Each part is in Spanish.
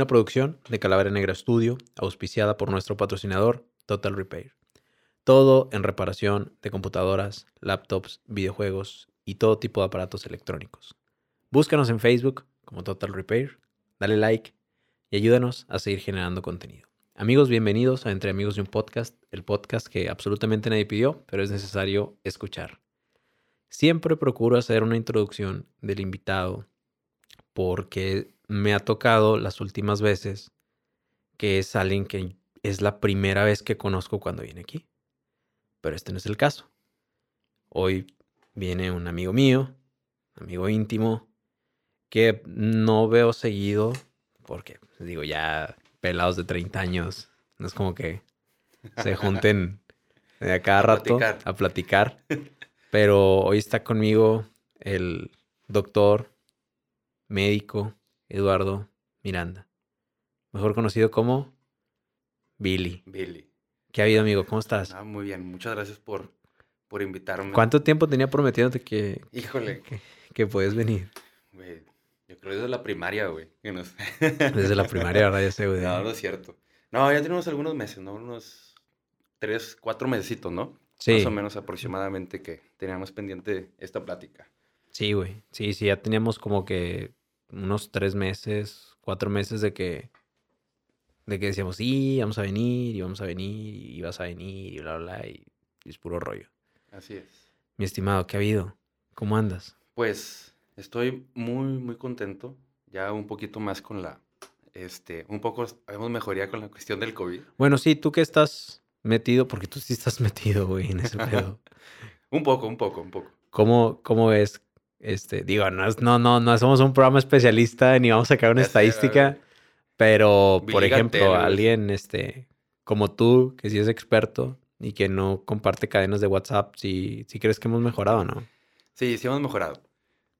una producción de Calavera Negra Studio, auspiciada por nuestro patrocinador Total Repair. Todo en reparación de computadoras, laptops, videojuegos y todo tipo de aparatos electrónicos. Búscanos en Facebook como Total Repair, dale like y ayúdanos a seguir generando contenido. Amigos, bienvenidos a Entre Amigos de un Podcast, el podcast que absolutamente nadie pidió, pero es necesario escuchar. Siempre procuro hacer una introducción del invitado porque me ha tocado las últimas veces que es alguien que es la primera vez que conozco cuando viene aquí. Pero este no es el caso. Hoy viene un amigo mío, amigo íntimo, que no veo seguido porque, digo, ya pelados de 30 años. No es como que se junten a cada rato a platicar. Pero hoy está conmigo el doctor médico Eduardo Miranda. Mejor conocido como Billy. Billy. ¿Qué ha habido, amigo? ¿Cómo estás? Ah, muy bien. Muchas gracias por, por invitarme. ¿Cuánto tiempo tenía prometiéndote que, Híjole. que, que puedes venir? Yo creo desde la primaria, güey. Desde la primaria, ¿verdad? Ya sé, güey. No, no es cierto. No, ya tenemos algunos meses, ¿no? Unos tres, cuatro mesecitos, ¿no? Sí. Más o menos aproximadamente que teníamos pendiente esta plática. Sí, güey. Sí, sí, ya teníamos como que unos tres meses, cuatro meses de que de que decíamos, sí, vamos a venir, y vamos a venir, y vas a venir, y bla, bla, bla, y, y es puro rollo. Así es. Mi estimado, ¿qué ha habido? ¿Cómo andas? Pues Estoy muy, muy contento. Ya un poquito más con la, este, un poco, habíamos mejoría con la cuestión del COVID. Bueno, sí, tú que estás metido, porque tú sí estás metido, güey, en ese pedo. un poco, un poco, un poco. ¿Cómo, cómo ves? Este, digo, no, no, no, no somos un programa especialista ni vamos a sacar una estadística, pero, por ejemplo, alguien, este, como tú, que sí es experto y que no comparte cadenas de WhatsApp, si ¿sí, crees que hemos mejorado, ¿no? Sí, sí hemos mejorado.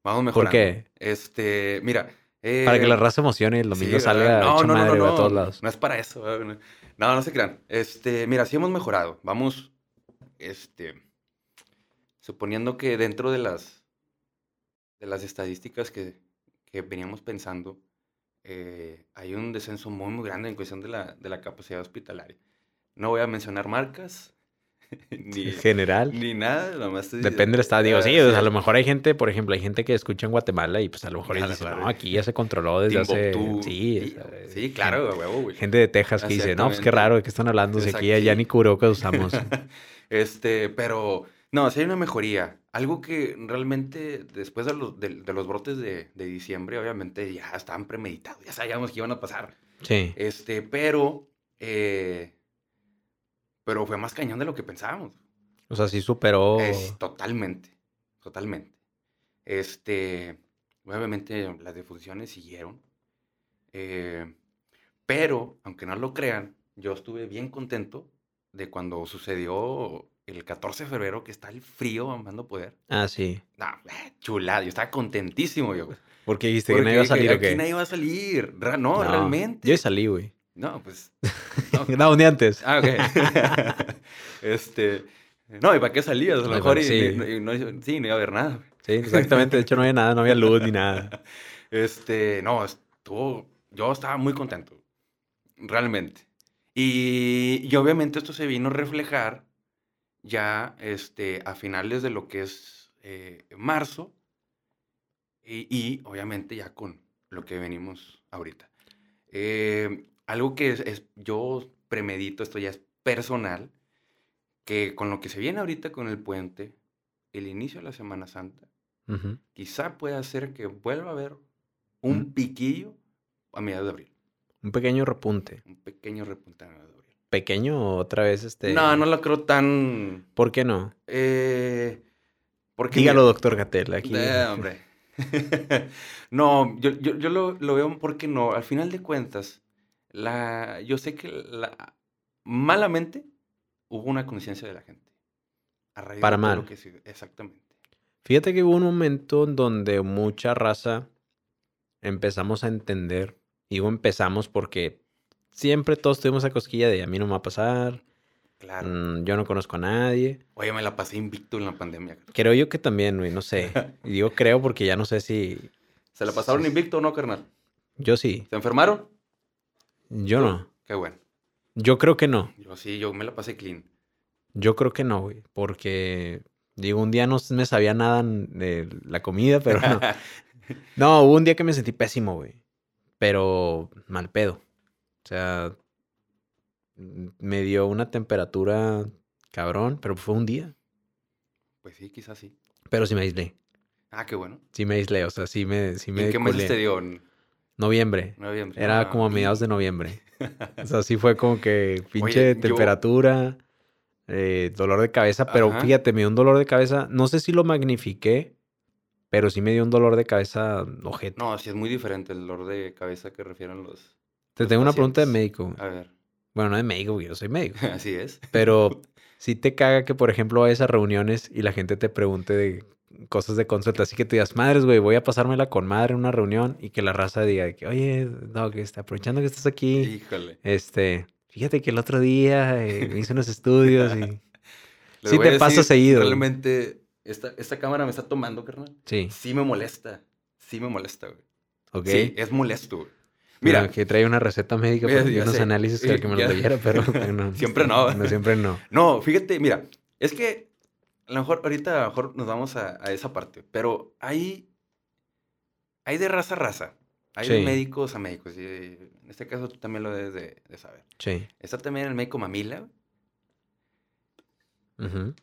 Vamos mejor. ¿Por qué? Este, mira. para que la eh, raza emocione y el domingo salga no, no, no, no, a todos lados. No es para eso. No, no se crean. Este, mira, sí hemos mejorado. Vamos, este, suponiendo que dentro de las, de las estadísticas que, que veníamos pensando, eh, hay un descenso muy, muy grande en cuestión de la, de la capacidad hospitalaria. No voy a mencionar marcas, ni, general. Ni nada, Depende del estado. Digo, ah, sí, a lo mejor hay gente, por ejemplo, hay gente que escucha en Guatemala y pues a lo mejor dice, no, aquí ya se controló desde hace... Sí, sí, claro, huevo, güey. Gente de Texas que dice, no, pues qué raro, ¿de qué están hablando? Si aquí ya ni que usamos. este, pero... No, sí hay una mejoría. Algo que realmente después de los, de, los brotes de, de, diciembre, obviamente ya estaban premeditados, ya sabíamos que iban a pasar. Sí. Este, pero eh, pero fue más cañón de lo que pensábamos. O sea, sí superó. Es, totalmente, totalmente. Este, obviamente las defunciones siguieron. Eh, pero, aunque no lo crean, yo estuve bien contento de cuando sucedió el 14 de febrero, que está el frío amando poder. Ah, sí. No, eh, chulada, yo estaba contentísimo, yo. Porque dijiste que no iba a salir, ¿o qué? nadie iba a salir. No, no, realmente. Yo salí, güey. No, pues. No, un día antes. Ah, ok. este. No, ¿y para qué salías? A lo mejor, y, sí. no, sí, no iba a haber nada. Sí, exactamente. De hecho, no había nada, no había luz ni nada. Este, no, estuvo. Yo estaba muy contento. Realmente. Y, y obviamente esto se vino a reflejar ya este, a finales de lo que es eh, marzo. Y, y, obviamente ya con lo que venimos ahorita. Eh, algo que es, yo premedito, esto ya es personal, que con lo que se viene ahorita con el puente, el inicio de la Semana Santa, quizá pueda ser que vuelva a haber un piquillo a mediados de abril. Un pequeño repunte. Un pequeño repunte a mediados de abril. ¿Pequeño otra vez este? No, no lo creo tan... ¿Por qué no? Eh... Porque Dígalo, doctor Gatel, aquí. Eh, hombre. no, yo, yo, yo lo, lo, veo porque no. Al final de cuentas, la, yo sé que la, malamente hubo una conciencia de la gente. Para mal. exactamente. Fíjate que hubo un momento en donde mucha raza empezamos a entender. Digo empezamos porque siempre todos tuvimos esa cosquilla de a mí no me va a pasar. Claro. Mm, yo no conozco a nadie. Oye, me la pasé invicto en la pandemia. Creo yo que también, güey, no sé. y digo creo porque ya no sé si... ¿Se la pasaron invicto o no, carnal? Yo sí. ¿Se enfermaron? Yo ¿Tú? no. Qué bueno. Yo creo que no. Yo sí, yo me la pasé clean. Yo creo que no, güey. Porque, digo, un día no me sabía nada de la comida, pero no. No, hubo un día que me sentí pésimo, güey. Pero mal pedo. O sea, me dio una temperatura cabrón, pero fue un día. pues sí, quizás sí. Pero sí me aislé. Ah, qué bueno. Sí me aislé, o sea, sí me, sí me ¿En qué culié. te dio? Noviembre. noviembre. Era Ah, como a mediados de noviembre. O sea, sí fue como que pinche Oye, yo- temperatura, eh, dolor de cabeza, pero Ajá. fíjate, me dio un dolor de cabeza. No sé si lo magnifiqué, pero sí me dio un dolor de cabeza ojete. No, sí es muy diferente el dolor de cabeza que refieren los... Te tengo una pregunta de médico. A ver, Bueno, no de médico, yo soy médico. así es. Pero si te caga que, por ejemplo, vayas a reuniones y la gente te pregunte de cosas de consulta. Así que te digas, madres, güey, voy a pasármela con madre en una reunión y que la raza diga de que, oye, no, que está aprovechando que estás aquí. Híjole. Este, fíjate que el otro día eh, me hice unos estudios y... Sí te decir, seguido. Realmente, esta, esta cámara me está tomando, carnal. Sí, Sí me molesta. Sí me molesta, güey. ok. Sí, es molesto, güey. Mira, que trae una receta médica para unos sé. análisis que, que me lo leyera, pero no, Siempre no. No, siempre no. no, fíjate, mira, es que a lo mejor ahorita a lo mejor nos vamos a, a esa parte, pero hay, hay de raza a raza. Hay de médicos a médicos. y en este caso tú también lo debes de, de saber. Sí. Está también el médico mamila, ujú.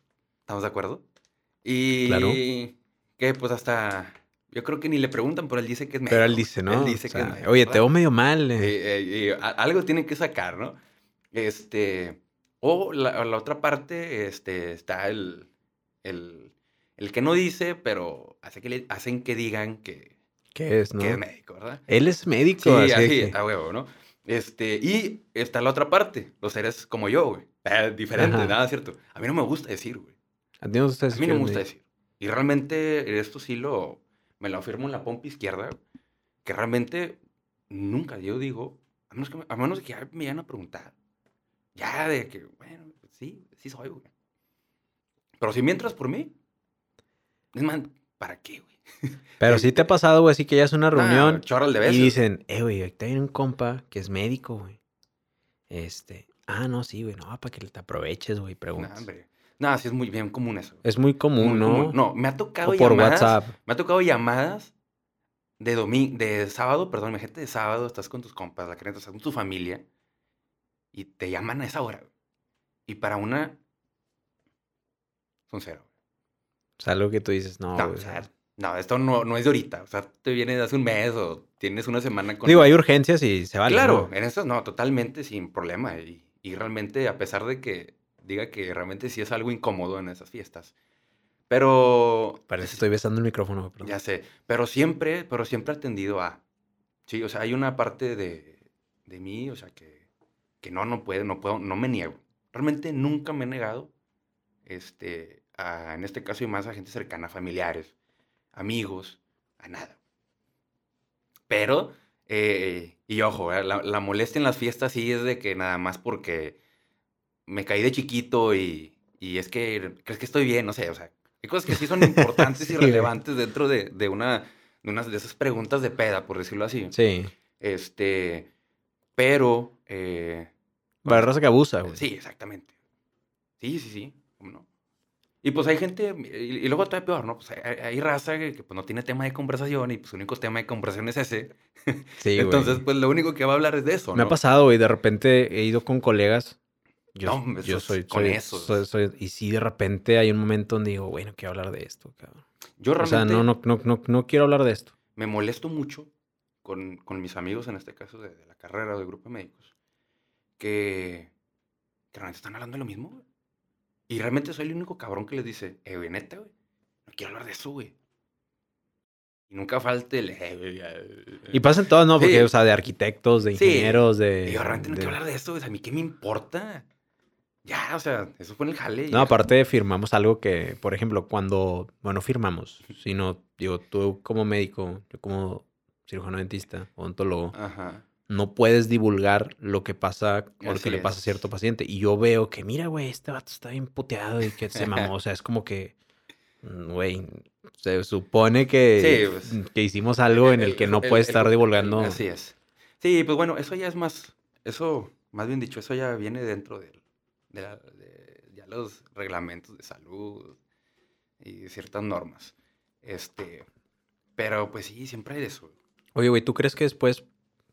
¿estamos de acuerdo? Y Claro. que pues hasta, yo creo que ni le preguntan, pero él dice que es médico. Pero él dice, ¿no? Él O dice que es sea, médico, Oye, ¿verdad? te veo medio mal. Eh, eh". eh, y a- algo tienen que sacar, ¿no? Este, o la, la otra parte, este, está el, el, el que no dice, pero hace que le, hacen que digan que, ¿Qué es, no? que es médico, ¿verdad? Él es médico, Sí, así, así, que- a huevo, ¿no? Este, y está la otra parte, los seres como yo, güey. Eh, diferente, Ajá. nada cierto. A mí no me gusta decir, güey. A ti no A mí no me gusta decir. Y realmente esto sí lo, me lo afirmo en la pompa izquierda, que realmente nunca yo digo, a menos que, me- a menos de que ya me vayan a preguntar. Ya de que, bueno, sí, sí soy, güey. Pero si mientras por mí, es más, ¿para qué, güey? Pero sí te ha pasado, güey, así que ya es una reunión Nah, chorral de veces. y dicen, eh, güey, ahorita hay un compa que es médico, güey. Este, ah, no, sí, güey, no, para que te aproveches, güey, Nah, preguntas. hombre. Nah, sí es muy bien común eso. es muy común, Muy ¿no? común. No, me ha tocado o por llamadas. WhatsApp. Me ha tocado llamadas de domingo, de sábado, perdón, imagínate de sábado, estás con tus compas, la creencia, estás con tu familia y te llaman a esa hora. Y para una son cero. O sea, algo que tú dices, no, No, o sea, no, esto no, no es de ahorita. O sea, te viene de hace un mes o tienes una semana con. Digo, hay urgencias y se vale, claro, ¿no? en eso no, totalmente sin problema. Y, y realmente, a pesar de que diga que realmente sí es algo incómodo en esas fiestas. Pero. Parece que estoy besando el micrófono, perdón. Ya sé, pero siempre, pero siempre atendido a. Sí, o sea, hay una parte de, de mí, o sea, que, que no, no puede, no puedo, no me niego. Realmente nunca me he negado, este, a, en este caso y más a gente cercana, familiares, amigos, a nada. Pero, eh, y ojo, eh, la, la molestia en las fiestas sí es de que nada más porque me caí de chiquito y, y es que, crees que estoy bien, no sé, o sea, hay cosas que sí son importantes Sí, y güey. relevantes dentro de, de una, de unas de esas preguntas de peda, por decirlo así. Sí. Este, pero, eh, Para raza que abusa, güey. sí, exactamente. Sí, sí, sí, ¿cómo no? Y pues hay gente, y, y luego todavía peor, ¿no? Pues hay, hay raza que, que, pues no tiene tema de conversación y pues su único tema de conversación es ese. Sí, güey. Entonces, pues lo único que va a hablar es de eso, Me ha ¿no? pasado, güey, de repente he ido con colegas. Yo, No, yo soy, con soy- esos. soy- soy- y sí, de repente hay un momento donde digo, bueno, quiero hablar de esto, cabrón. Yo O realmente sea, no, no, no, no, no quiero hablar de esto. me molesto mucho con, con mis amigos, en este caso de, de la carrera o del grupo de médicos, que, que realmente están hablando de lo mismo, güey. Y realmente soy el único cabrón que les dice, eh, güey, neta, güey, no quiero hablar de eso, güey. Y nunca falte el, eh, güey, ya, eh, Y pasan todas, ¿no? Porque, Sí. o sea, de arquitectos, de Sí. ingenieros, de... y yo realmente no de- quiero hablar de eso, güey, a mí qué me importa. Ya, o sea, eso fue en el jale. No, ya. aparte firmamos algo que, por ejemplo, cuando, bueno, firmamos, sino, digo, tú como médico, yo como cirujano dentista, odontólogo, Ajá. no puedes divulgar lo que pasa o lo que le pasa a cierto paciente. Y yo veo que, mira, güey, este vato está bien puteado y que se mamó. O sea, es como que, mm, güey, se supone que, Sí, pues. que hicimos algo en el que no El- puedes el- estar divulgando. Así es. Sí, pues bueno, eso ya es más, eso, más bien dicho, eso ya viene dentro del- de, la- de ya los reglamentos de salud y ciertas normas. Este, pero pues sí, siempre hay eso. Oye, güey, ¿tú crees que después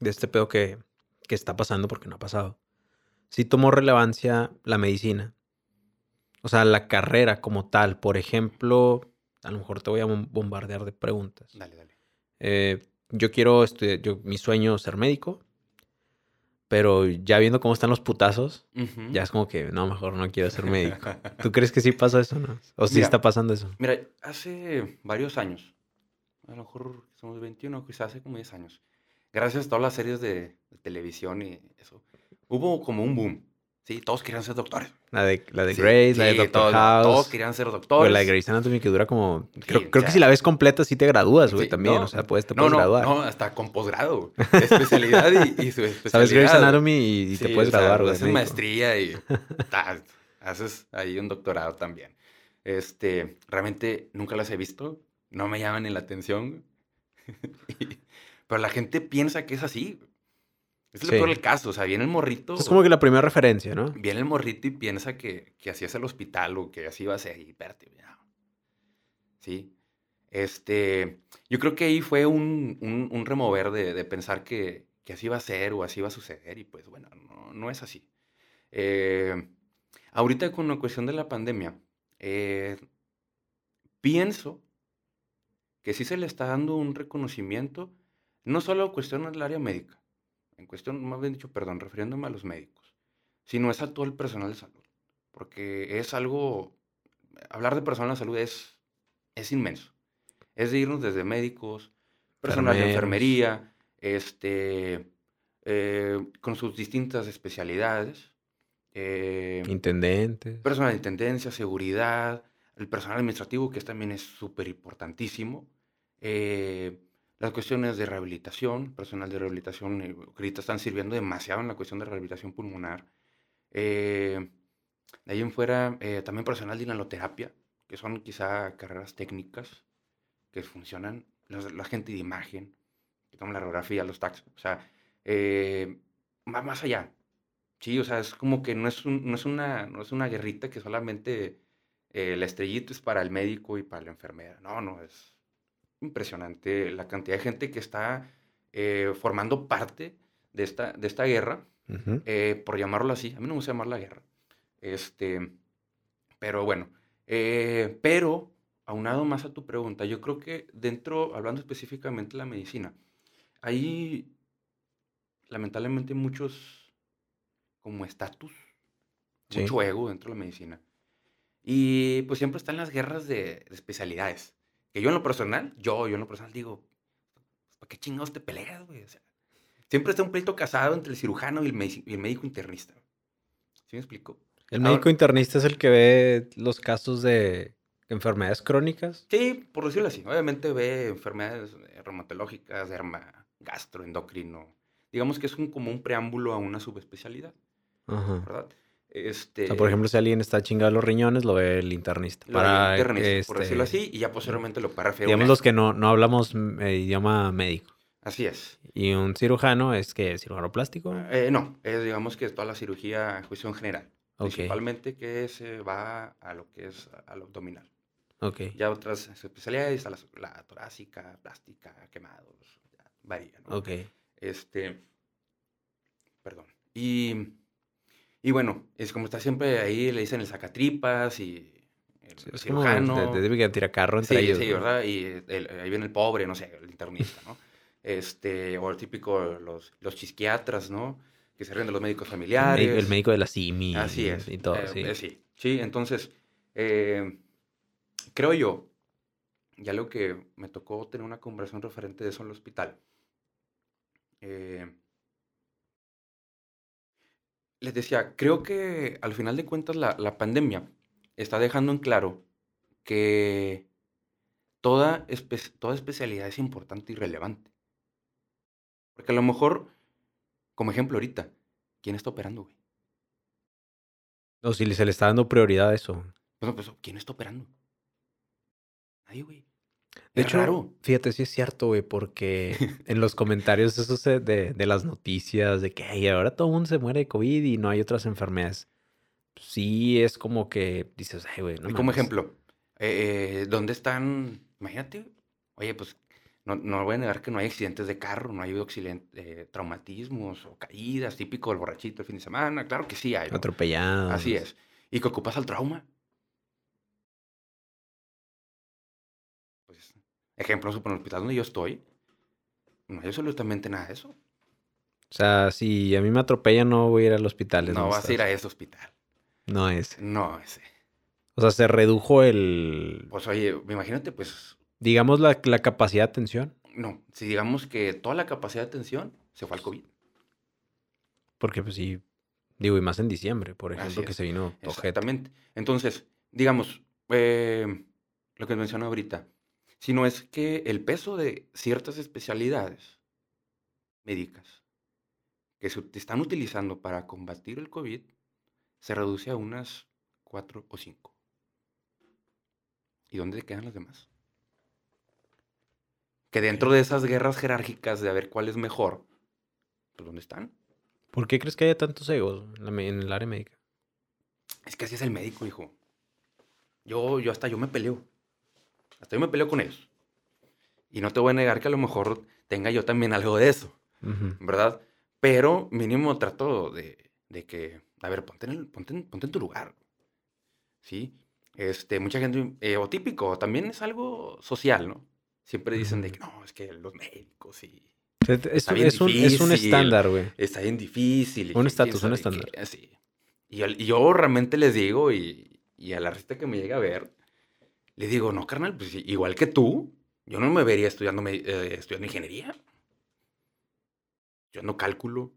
de este pedo que, que está pasando, porque no ha pasado, sí tomó relevancia la medicina? O sea, la carrera como tal. Por ejemplo, a lo mejor te voy a bom- bombardear de preguntas. Dale, dale. Eh, yo quiero estudiar, yo, mi sueño es ser médico, pero ya viendo cómo están los putazos, ya es como que no, mejor no quiero ser médico. ¿Tú crees que sí pasa eso, no? O sí Mira. está pasando eso. Mira, hace varios años, a lo mejor somos 21, quizás hace como 10 años, gracias a todas las series de, de televisión y eso, hubo como un boom. Sí, todos querían ser doctores. La de, la de Sí, Grace, la de Doctor todos, House. Todos querían ser doctores. la de Grey's Anatomy que dura como... Sí, Creo, o que si la ves completa sí te gradúas, güey, Sí, también. no, o sea, puedes, te no, puedes no, graduar. No, hasta con posgrado. Especialidad y, y su especialidad. Sabes Grey's Anatomy y, y te puedes o sea, graduar, güey. Haces maestría y ta, haces ahí un doctorado también. Este, realmente nunca las he visto. No me llaman ni la atención. Y- Pero la gente piensa que es así. Es Sí. el caso. O sea, viene el morrito. Es como que la primera referencia, ¿no? Viene el morrito y piensa que, que así es el hospital o que así va a ser. Y espérate. Sí. Este, yo creo que ahí fue un, un- un remover de, de pensar que, que así va a ser o así va a suceder. Y pues bueno, no, no es así. Eh, ahorita con la cuestión de la pandemia, eh, pienso que sí se le está dando un reconocimiento, no solo en cuestión del área médica, en cuestión, más bien dicho, perdón, refiriéndome a los médicos, sino es a todo el personal de salud. Porque es algo, hablar de personal de salud es, es inmenso. Es de irnos desde médicos, personal de enfermería, este, eh, con sus distintas especialidades, eh, Intendentes. personal de intendencia, seguridad, el personal administrativo, que también es súper importantísimo. eh, las cuestiones de rehabilitación, personal de rehabilitación, eh, ahorita están sirviendo demasiado en la cuestión de rehabilitación pulmonar. Eh, de ahí en fuera, eh, también personal de inhaloterapia, que son quizá carreras técnicas que funcionan. Los- la gente de imagen, que toman la radiografía, los taxis. O sea, eh, va más allá. Sí, o sea, es como que no es, un- no es, una, no es una guerrita que solamente eh, el estrellito es para el médico y para la enfermera. No, no, es impresionante la cantidad de gente que está eh, formando parte de esta, de esta guerra, eh, por llamarlo así. A mí no me gusta llamarla guerra. Este, pero bueno, eh, pero aunado más a tu pregunta, yo creo que dentro, hablando específicamente de la medicina, hay lamentablemente muchos como estatus, Sí. mucho ego dentro de la medicina. Y pues siempre están las guerras de, de especialidades. Que yo en lo personal, yo, yo en lo personal digo, ¿para qué chingados te peleas, güey? O sea, siempre está un pleito casado entre el cirujano y el, medici- y el médico internista. ¿Sí me explico? El Ahora- médico internista es el que ve los casos de enfermedades crónicas. Sí, por decirlo así. Obviamente ve enfermedades eh, reumatológicas, derma, gastroendocrino. Digamos que es un, como un preámbulo a una subespecialidad, Ajá. ¿verdad? Este, O sea, por ejemplo, si alguien está chingado los riñones, lo ve el internista. lo Para, internista, por este, decirlo así, y ya posteriormente lo para referir a un Digamos los que no, no hablamos eh, idioma médico. Así es. Y un cirujano es que cirujano plástico. Eh, no, es digamos que toda la cirugía en cuestión general. Principalmente que se va a lo que es al abdominal. Ok. Ya otras especialidades, a la, la torácica, plástica, quemados, varía, ¿no? Ok. Este, perdón. Y, y bueno, es como está siempre ahí, le dicen el sacatripas y el Sí, cirujano. de, de, de tirar carro entre Sí, ellos. sí, ¿no? ¿verdad? Y el- ahí viene el pobre, no sé, el internista, ¿no? Este, o el típico, los, los chisquiatras, ¿no? Que se ríen de los médicos familiares. el médico de la CIMI. Así es. Y todo, eh, sí. eh, sí. Sí, entonces, eh, creo yo, ya lo que me tocó tener una conversación referente de eso en el hospital. eh, les decía, creo que al final de cuentas la, la pandemia está dejando en claro que toda, espe- toda especialidad es importante y relevante. Porque a lo mejor, como ejemplo ahorita, ¿quién está operando, güey? O si se le está dando prioridad a eso. Pues, no, pues, ¿quién está operando? Nadie, güey. De Es hecho, raro. fíjate, sí es cierto, güey, porque en los comentarios esos de, de, de las noticias de que "Ay, ahora todo el mundo se muere de COVID y no hay otras enfermedades. Sí es como que dices, ay, güey, no y como mames". ejemplo, eh, eh, ¿dónde están? Imagínate, oye, pues no, no voy a negar que no hay accidentes de carro, no hay eh, traumatismos o caídas, típico del borrachito el fin de semana. Claro que sí hay. ¿no? Atropellados. Así es. Y que ocupas al trauma. Ejemplo, en el hospital donde yo estoy, no hay absolutamente nada de eso. O sea, si a mí me atropellan, no voy a ir al hospital. No vas a ir a ese hospital. No es. No, ese. O sea, se redujo el, Pues oye, imagínate, pues, digamos, la, la capacidad de atención. no, si digamos que toda la capacidad de atención se fue al COVID. Porque, pues sí, digo, y más en diciembre, por ejemplo, que se vino ojete. Exactamente. Entonces, digamos, eh, lo que mencioné ahorita, si no es que el peso de ciertas especialidades médicas que se están utilizando para combatir el COVID se reduce a unas cuatro o cinco. ¿Y dónde quedan las demás? Que dentro de esas guerras jerárquicas de a ver cuál es mejor, pues ¿dónde están? ¿Por qué crees que haya tantos egos en el área médica? Es que así es el médico, hijo. Yo, yo hasta yo me peleo. Hasta yo me peleo con ellos. Y no te voy a negar que a lo mejor tenga yo también algo de eso, Ujú. ¿verdad? Pero mínimo trato de, de que, a ver, ponte en, el- ponte en- ponte en tu lugar. ¿Sí? Este, mucha gente, eh, o típico, también es algo social, ¿no? Siempre dicen de que no, es que los médicos y Es, es un- bien es un, es un difícil. estándar, güey. está bien difícil. Un estatus, un estándar. qué, sí. Y, yo- yo realmente les digo, y, y a la resta que me llega a ver, le digo, no, carnal, pues igual que tú, yo no me vería estudiando, eh, estudiando ingeniería. Yo no cálculo,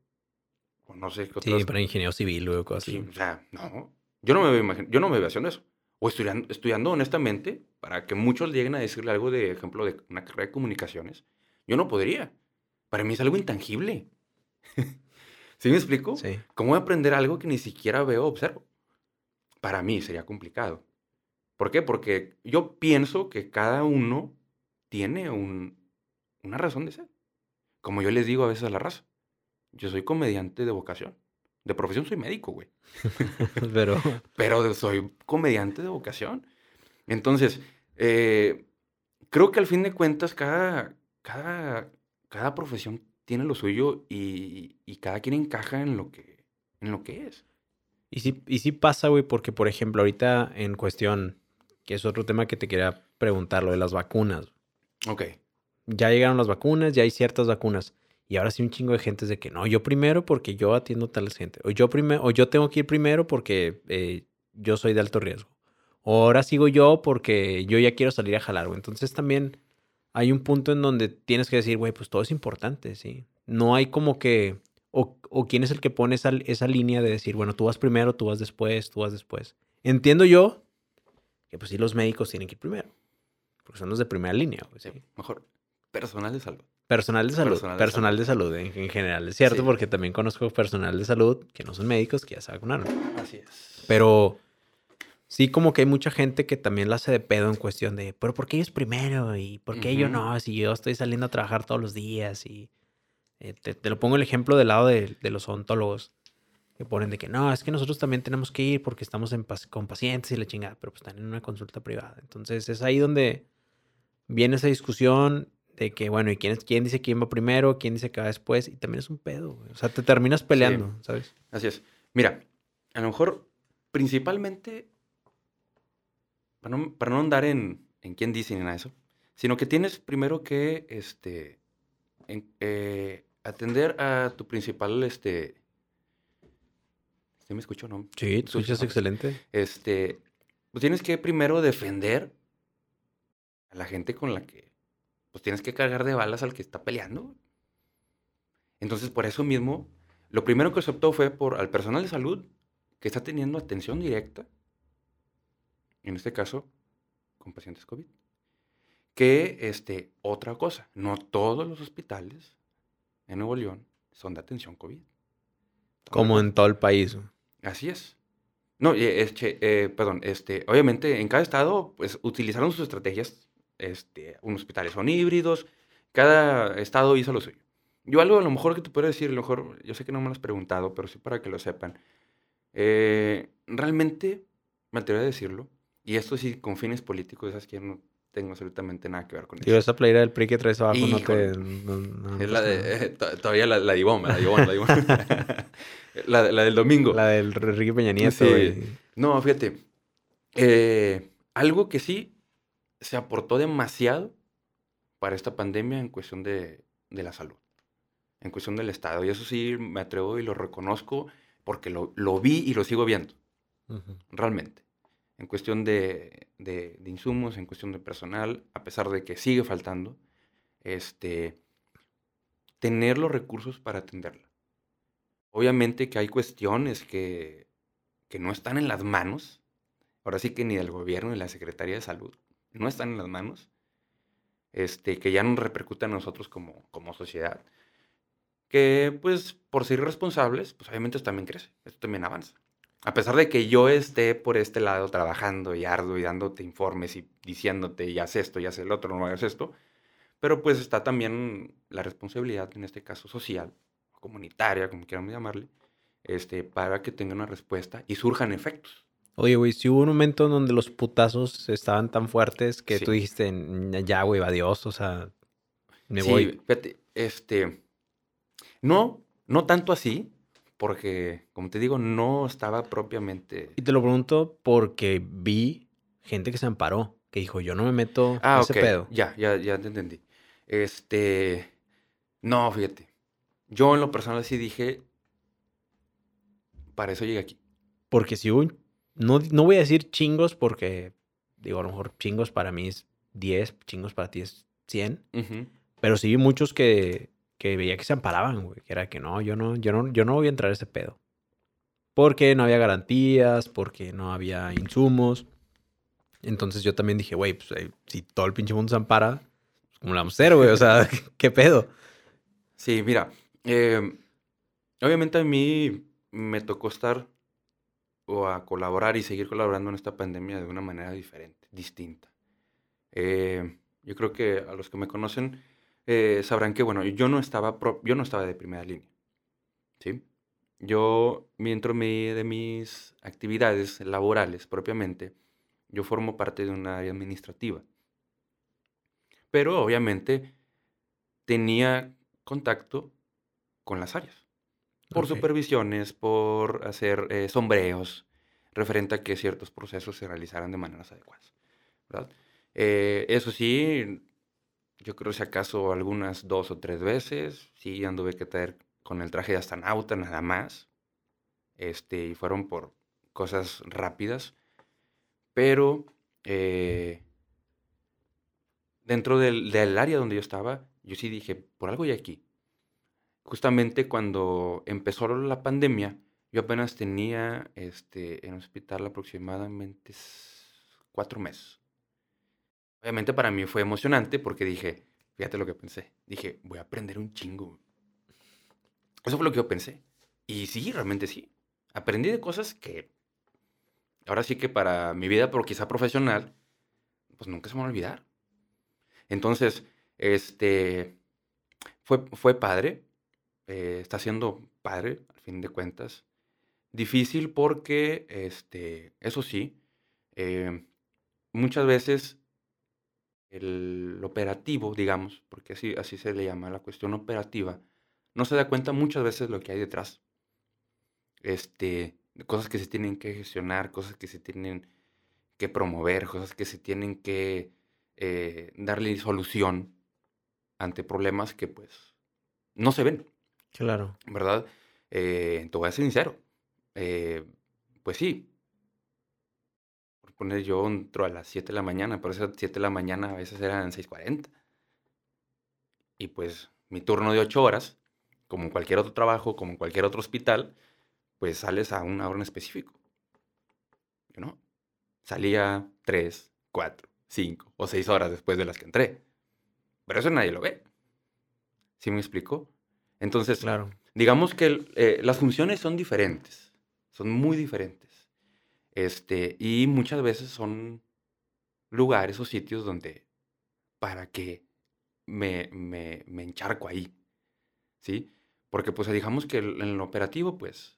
o no sé qué Sí, para ingeniero civil, o cosas Sí, así. o sea, no. Yo no me veo, yo no me veo haciendo eso. O estudiando, estudiando honestamente, para que muchos lleguen a decirle algo de ejemplo de una carrera de comunicaciones. Yo no podría. Para mí es algo intangible. ¿Sí me explico? Sí. ¿Cómo voy a aprender algo que ni siquiera veo o observo? Para mí sería complicado. ¿Por qué? Porque yo pienso que cada uno tiene un- una razón de ser. Como yo les digo a veces a la raza. Yo soy comediante de vocación. De profesión soy médico, güey. Pero, Pero soy comediante de vocación. Entonces, eh, creo que al fin de cuentas cada, cada, cada profesión tiene lo suyo y, y cada quien encaja en lo que, en lo que es. y sí, y sí pasa, güey, porque, por ejemplo, ahorita en cuestión, que es otro tema que te quería preguntar, lo de las vacunas. Ok. Ya llegaron las vacunas, ya hay ciertas vacunas. Y ahora sí un chingo de gente es de que no, yo primero porque yo atiendo a tal gente. O yo, primero, o yo tengo que ir primero porque eh, yo soy de alto riesgo. O ahora sigo yo porque yo ya quiero salir a jalar, güey. Entonces también hay un punto en donde tienes que decir, güey, pues todo es importante, ¿sí? No hay como que... O, o quién es el que pone esa, esa línea de decir, bueno, tú vas primero, tú vas después, tú vas después. Entiendo yo que pues sí los médicos tienen que ir primero. Porque son los de primera línea, güey. Sí, ¿sí? mejor. Personal de salud. Personal de salud. Personal Personal, de de salud, en, en general. Es cierto, Sí. porque también conozco personal de salud que no son médicos que ya se vacunaron. Así es. Pero sí, como que hay mucha gente que también la hace de pedo en cuestión de, pero ¿por qué ellos primero? ¿Y por qué yo no? Si yo estoy saliendo a trabajar todos los días. Y eh, te, te lo pongo el ejemplo del lado de, de los odontólogos. Que ponen de que no, es que nosotros también tenemos que ir porque estamos en pas- con pacientes y la chingada, pero pues están en una consulta privada. Entonces es ahí donde viene esa discusión de que, bueno, ¿y quién, es- quién dice quién va primero? ¿Quién dice que va después? Y también es un pedo, güey. O sea, te terminas peleando, ¿sabes? Así es. Mira, a lo mejor principalmente, para no, para no andar en, en quién dice ni nada de eso, sino que tienes primero que este, en- eh, atender a tu principal, este, ¿sí me escucho no? Sí, ¿Me tú escuchas excelente. Este, pues tienes que primero defender a la gente con la que, pues tienes que cargar de balas al que está peleando. Entonces, por eso mismo, lo primero que se optó fue por al personal de salud que está teniendo atención directa, en este caso, con pacientes COVID. Que, este, otra cosa, no todos los hospitales en Nuevo León son de atención COVID. Como en todo el país. Así es. No, este, eh, perdón, este, obviamente en cada estado, pues utilizaron sus estrategias este, unos hospitales son híbridos, cada estado hizo lo suyo. Yo algo a lo mejor que te puedo decir, a lo mejor, yo sé que no me lo has preguntado, pero sí para que lo sepan. Eh, realmente, me atrevo a decirlo, y esto sí con fines políticos, esas que no tengo absolutamente nada que ver con eso. esa playera del PRI que traes abajo no te... no- no- Es la de, eh, to- todavía la, la Divón, la Divón, la la, la del domingo. La del Enrique Peña Nieto, Sí. güey. No, fíjate. eh, algo que sí se aportó demasiado para esta pandemia en cuestión de, de la salud, en cuestión del Estado. Y eso sí me atrevo y lo reconozco porque lo, lo vi y lo sigo viendo, Ujú. realmente. En cuestión de, de- insumos, en cuestión de personal, a pesar de que sigue faltando, este, tener los recursos para atenderla. Obviamente que hay cuestiones que, que no están en las manos, ahora sí que ni del gobierno ni de la Secretaría de Salud, no están en las manos, este, que ya nos repercuten a nosotros como, como sociedad, que pues por ser responsables, pues obviamente esto también crece, esto también avanza. A pesar de que yo esté por este lado trabajando y arduo y dándote informes y diciéndote, y haz esto, y haz el otro, no hagas esto, pero pues está también la responsabilidad, en este caso social, comunitaria, como quieran llamarle, este, para que tenga una respuesta y surjan efectos. Oye, güey, si hubo un momento en donde los putazos estaban tan fuertes que Sí. tú dijiste, "N- ya, güey, adiós, o sea, me sí, voy. fíjate, este, no, no tanto así, porque, como te digo, no estaba propiamente... Y te lo pregunto porque vi gente que se amparó, que dijo, yo no me meto Ah, ese ok, pedo. ya, ya, ya te entendí. Este, no, fíjate, yo en lo personal sí dije, para eso llegué aquí. Porque si hubo, no, no voy a decir chingos porque, digo, a lo mejor chingos para mí es 10, chingos para ti es 100. Ujú. Pero sí vi muchos que, que veía que se amparaban, güey. Que era que no, yo no, yo no, yo no voy a entrar a ese pedo. Porque no había garantías, porque no había insumos. Entonces yo también dije, güey, pues eh, si todo el pinche mundo se ampara, pues, ¿cómo le vamos a hacer, güey? O sea, ¿qué pedo? Sí, mira, eh, obviamente a mí me tocó estar o a colaborar y seguir colaborando en esta pandemia de una manera diferente, distinta. Eh, yo creo que a los que me conocen eh, sabrán que, bueno, yo no estaba, pro- yo no estaba de primera línea, ¿sí? Yo, dentro mi- de mis actividades laborales propiamente, yo formo parte de una área administrativa. Pero obviamente tenía contacto con las áreas. Por supervisiones, por hacer eh, sombreos, referente a que ciertos procesos se realizaran de maneras adecuadas. ¿verdad? Eh, eso sí, yo creo si acaso algunas dos o tres veces, sí anduve que traer con el traje de astronauta nada más. Este, y fueron por cosas rápidas. Pero eh, dentro del, del área donde yo estaba, yo sí dije, por algo y aquí. Justamente cuando empezó la pandemia, yo apenas tenía este, en hospital aproximadamente cuatro meses. Obviamente para mí fue emocionante porque dije, fíjate lo que pensé, dije, voy a aprender un chingo. Eso fue lo que yo pensé. Y sí, realmente sí. Aprendí de cosas que ahora sí que para mi vida, pero quizá profesional, pues nunca se me van a olvidar. Entonces, este, fue, fue padre, eh, está siendo padre, al fin de cuentas. Difícil porque, este, eso sí, eh, muchas veces el operativo, digamos, porque así, así se le llama la cuestión operativa, no se da cuenta muchas veces lo que hay detrás. Este, cosas que se tienen que gestionar, cosas que se tienen que promover, cosas que se tienen que eh, darle solución ante problemas que pues no se ven, Claro. ¿verdad? Eh, te voy a ser sincero. eh, pues sí. Poner yo entro a las 7 de la mañana, pero esas 7 de la mañana a veces eran 6.40. Y pues mi turno de 8 horas, como en cualquier otro trabajo, como en cualquier otro hospital, pues sales a una hora en específico. Yo no. Salía 3, 4, 5 o 6 horas después de las que entré. Pero eso nadie lo ve. ¿Sí me explico? Entonces, Claro. digamos que eh, las funciones son diferentes, son muy diferentes. Este, y muchas veces son lugares o sitios donde para que me, me, me encharco ahí, ¿sí? Porque pues digamos que en el operativo, pues,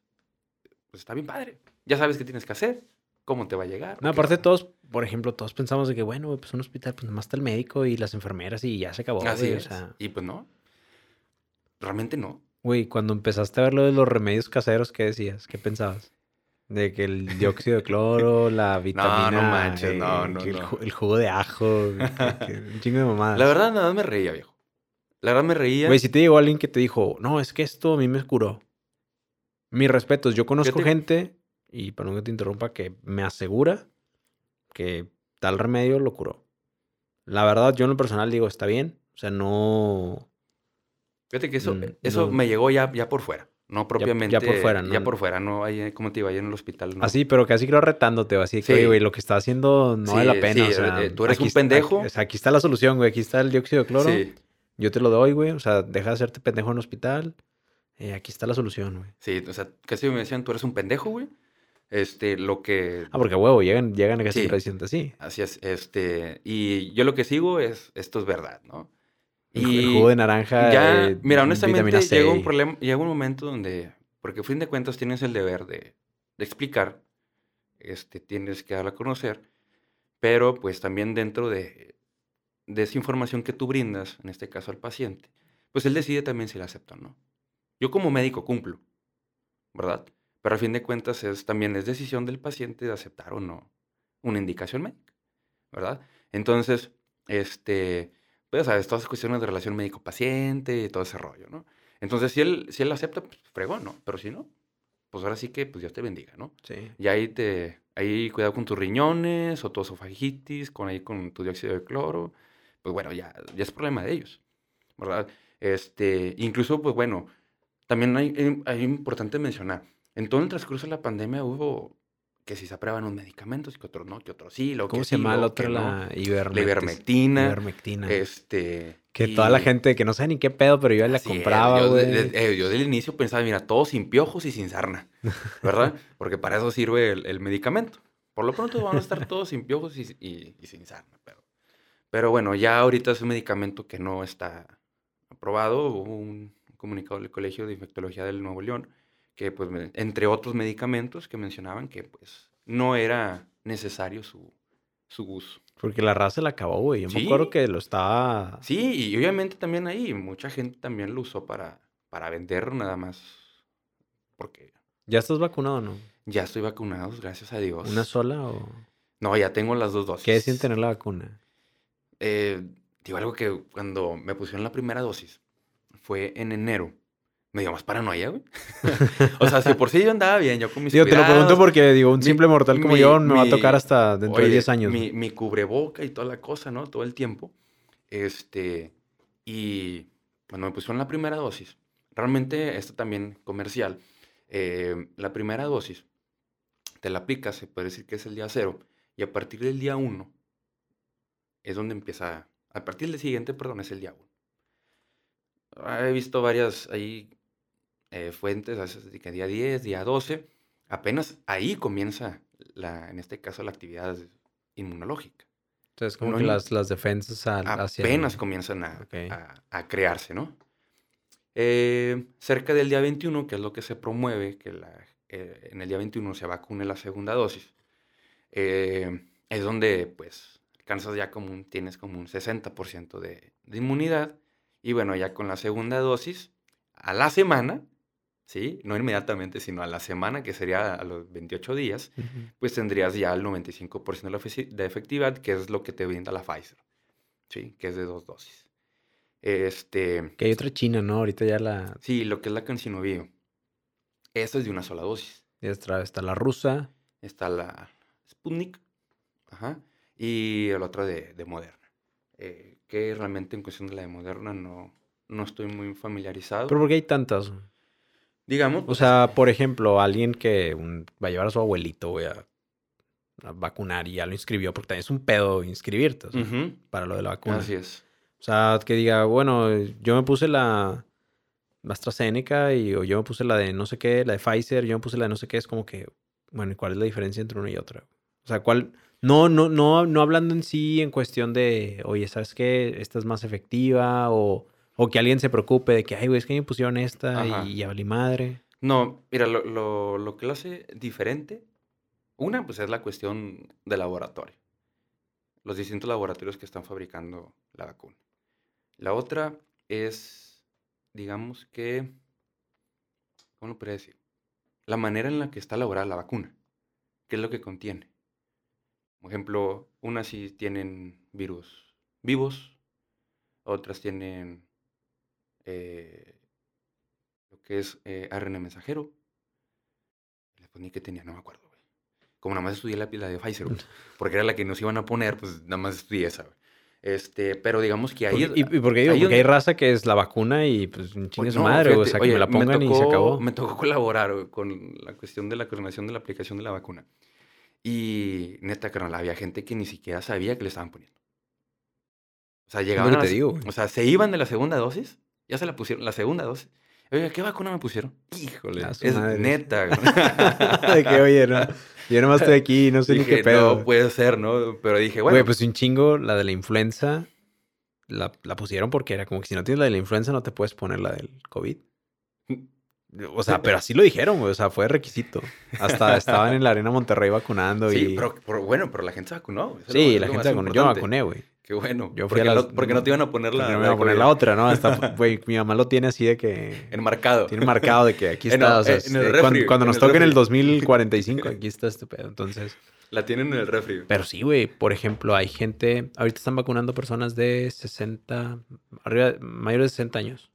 pues está bien padre. Ya sabes qué tienes que hacer, cómo te va a llegar. No, aparte todos, por ejemplo, todos pensamos de que, bueno, pues un hospital, pues nomás está el médico y las enfermeras y ya se acabó. Así es. Y pues no. Realmente no. Güey, cuando empezaste a ver lo de los remedios caseros, ¿qué decías? ¿Qué pensabas? De que el dióxido de cloro, la vitamina. No, no manches, no, no, el, no. el, jugo de ajo, un chingo de mamadas. La verdad, nada más me reía, viejo. La verdad me reía. Güey, si te llegó alguien que te dijo, no, es que esto a mí me curó. Mis respetos, yo conozco te... gente, y para no que te interrumpa, que me asegura que tal remedio lo curó. La verdad, yo en lo personal digo, está bien. O sea, no. Fíjate que eso, eso no. me llegó ya, ya por fuera. No propiamente. Ya, ya por fuera, ¿no? Ya por fuera, no hay, como te iba, ahí en el hospital. ¿no? Así, pero casi creo retándote, así que, sí. güey, lo que está haciendo no sí, vale la pena. Sí, o sea, eh, tú eres un pendejo. Aquí, o sea, aquí está la solución, güey. Aquí está el dióxido de cloro. Sí. Yo te lo doy, güey. O sea, deja de hacerte pendejo en el hospital. Eh, aquí está la solución, güey. Sí, o sea, casi me decían, tú eres un pendejo, güey. Este, lo que... Ah, porque, huevo, llegan, llegan casi sí, así. Así es, este... Y yo lo que sigo es, esto es verdad, ¿no? Y el jugo de naranja. Ya, eh, mira, honestamente, llega un problema, llega un momento donde, porque a fin de cuentas tienes el deber de, de, explicar, este, tienes que darla a conocer, pero pues también dentro de, de esa información que tú brindas, en este caso al paciente, pues él decide también si la acepta o no. Yo como médico cumplo, ¿verdad? Pero a fin de cuentas es, también es decisión del paciente de aceptar o no una indicación médica, ¿verdad? Entonces, este, pues, sabes, todas las cuestiones de relación médico-paciente todo ese rollo, ¿no? Entonces, si él, si él acepta, pues fregón, ¿no? Pero si no, pues ahora sí que, pues Dios te bendiga, ¿no? Sí. Y ahí te, ahí cuidado con tus riñones o tu esofagitis, con ahí con tu dióxido de cloro, pues bueno, ya, ya es problema de ellos, ¿verdad? Este, incluso, pues bueno, también hay, hay importante mencionar, en todo el transcurso de la pandemia hubo que si se aprueban unos medicamentos y que otros no, que otros sí, lo ¿Cómo que se sí, llama la otra? que La no. ivermectina. La ivermectina. Este. Que y- toda la gente que no sabe ni qué pedo, pero yo la Así compraba, yo, güey. de- de- yo del inicio pensaba, mira, todo sin piojos y sin sarna, ¿verdad? Porque para eso sirve el, el medicamento. Por lo pronto van a estar todos sin piojos y, y- y sin sarna. Pero, pero bueno, ya ahorita es un medicamento que no está aprobado. Hubo un comunicado del Colegio de Infectología del Nuevo León que, pues, me- entre otros medicamentos que mencionaban que, pues, no era necesario su, su uso. Porque la raza la acabó, güey. Yo me acuerdo que lo estaba. Sí, y obviamente también ahí mucha gente también lo usó para, para vender nada más. Porque ¿Ya estás vacunado o no? ya estoy vacunado, gracias a Dios. ¿Una sola o.? No, ya tengo las dos dosis. ¿Qué es sin tener la vacuna? Eh, digo algo que cuando me pusieron la primera dosis fue en enero. Me dio más paranoia, güey. o sea, si por sí yo andaba bien, yo con mis Digo, te lo pregunto cuidados, porque, digo, un mi- simple mortal como mi- yo me va a mi- tocar hasta dentro de oye, 10 años. Mi, mi cubreboca y toda la cosa, ¿no? Todo el tiempo. Este, y cuando me pusieron la primera dosis, realmente esto también comercial, eh, la primera dosis te la aplicas, se puede decir que es el día cero, y a partir del día uno es donde empieza, a partir del siguiente, perdón, es el día uno. He visto varias ahí eh, fuentes, a veces día 10, día 12, apenas ahí comienza, la, en este caso, la actividad inmunológica. Entonces, como no que las, las defensas al- hacia. Apenas comienzan a, a- a crearse, ¿no? Eh, cerca del día 21, que es lo que se promueve, que la- eh, en el día 21 se vacune la segunda dosis, eh, es donde, pues, alcanzas ya como un, tienes como un 60% de, de inmunidad. Y bueno, ya con la segunda dosis, a la semana, ¿sí? No inmediatamente, sino a la semana, que sería a los 28 días, pues tendrías ya el 95% de, efectividad, que es lo que te brinda la Pfizer, ¿sí? Que es de dos dosis. Este, Que hay otra china, ¿no? Ahorita ya la. sí, lo que es la Cancino Esta es de una sola dosis. Ya está, está la rusa. Está la Sputnik, ajá, y la otra de, de Moderna. Eh, que realmente en cuestión de la de Moderna no, no estoy muy familiarizado. Pero ¿por qué hay tantas? Digamos, O pues, sea, por ejemplo, alguien que un- va a llevar a su abuelito, güey, a, a vacunar y ya lo inscribió, porque también es un pedo inscribirte, o sea, ujú, para lo de la vacuna. así es. O sea, que diga, bueno, yo me puse la la AstraZeneca y o yo me puse la de no sé qué, la de Pfizer, yo me puse la de no sé qué, es como que, bueno, ¿y cuál es la diferencia entre una y otra? O sea, ¿cuál? No, no, no, no hablando en sí en cuestión de, oye, ¿sabes qué? Esta es más efectiva o, o que alguien se preocupe de que, ay, güey, es que me pusieron esta Ajá. y ya valí madre. No, mira, lo, lo, lo que lo hace diferente, una, pues es la cuestión del laboratorio. Los distintos laboratorios que están fabricando la vacuna. La otra es, digamos que, ¿cómo lo podría decir? La manera en la que está elaborada la vacuna. ¿Qué es lo que contiene? Por ejemplo, unas sí tienen virus vivos, otras tienen eh, lo que es eh, ARN mensajero. Les poní que tenía, no me acuerdo, güey. Como nada más estudié la, la de Pfizer, güey, porque era la que nos iban a poner, pues nada más estudié esa, güey. Este, pero digamos que ahí... ¿Y, y por qué digo? Porque hay donde- raza que es la vacuna y pues un chingue su no, madre, o fíjate, sea, que oye, me la pongan y se tocó- acabó. Me tocó colaborar güey, con la cuestión de la coordinación de la aplicación de la vacuna. Y neta, carnal, había gente que ni siquiera sabía que le estaban poniendo. O sea, llegaban te digo, güey. O sea, se iban de la segunda dosis, ya se la pusieron, la segunda dosis. Oiga, ¿qué vacuna me pusieron? Híjole, es madre. neta. de que, oye, no, yo nomás estoy aquí, no sé ni qué pedo. no puede ser, ¿no? Pero dije, bueno, Güey, pues un chingo, la de la influenza, la, la pusieron porque era como que si no tienes la de la influenza no te puedes poner la del COVID. O sea, pero así lo dijeron, güey. O sea, fue requisito. Hasta estaban en la Arena Monterrey vacunando sí, y... pero, pero bueno, pero la gente se vacunó. eso sí, la gente más vacunó. Yo me importante. vacuné, güey. Qué bueno. Yo porque, las- no, porque no te iban a poner la. Porque no me la iba a poner la otra, ¿no? Hasta, güey, mi mamá lo tiene así de que... Enmarcado. Tiene marcado de que aquí está. o sea, en el eh, refri, cuando, cuando en nos toque en el refri. 2045, aquí está este pedo. Entonces... La tienen en el refri. Pero sí, güey. Por ejemplo, hay gente. Ahorita están vacunando personas de 60. Arriba, mayores de 60 años.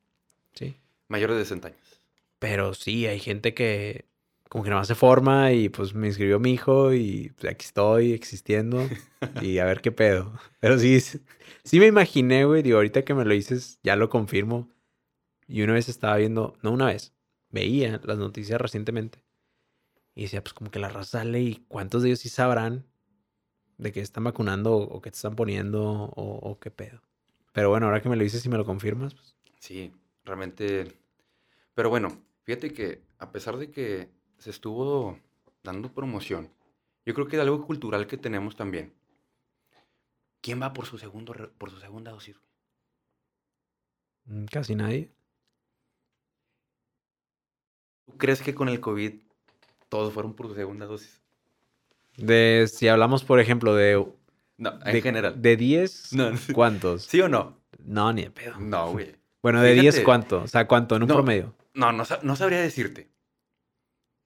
Sí. Mayores de 60 años. Pero sí, hay gente que. Como que más se forma y pues me inscribió mi hijo y pues, aquí estoy existiendo y a ver qué pedo. Pero sí, sí sí me imaginé, güey. Digo, ahorita que me lo dices, ya lo confirmo. Y una vez estaba viendo, no una vez, veía las noticias recientemente. Y decía, pues como que la raza sale y cuántos de ellos sí sabrán de que están vacunando o que te están poniendo o, o qué pedo. Pero bueno, ahora que me lo dices y me lo confirmas, pues, Sí, realmente. Pero bueno, fíjate que a pesar de que se estuvo dando promoción, yo creo que es algo cultural que tenemos también. ¿Quién va por su, segundo, por su segunda dosis? mm, casi nadie. ¿Tú crees que con el COVID todos fueron por su segunda dosis? De, si hablamos, por ejemplo, de, No, en de, general. de 10, No, ¿cuántos? ¿Sí o no? No, ni de pedo. No, güey. Bueno, de 10, Fíjate. ¿cuánto? O sea, ¿cuánto en un No, promedio? No, no, no sabría decirte.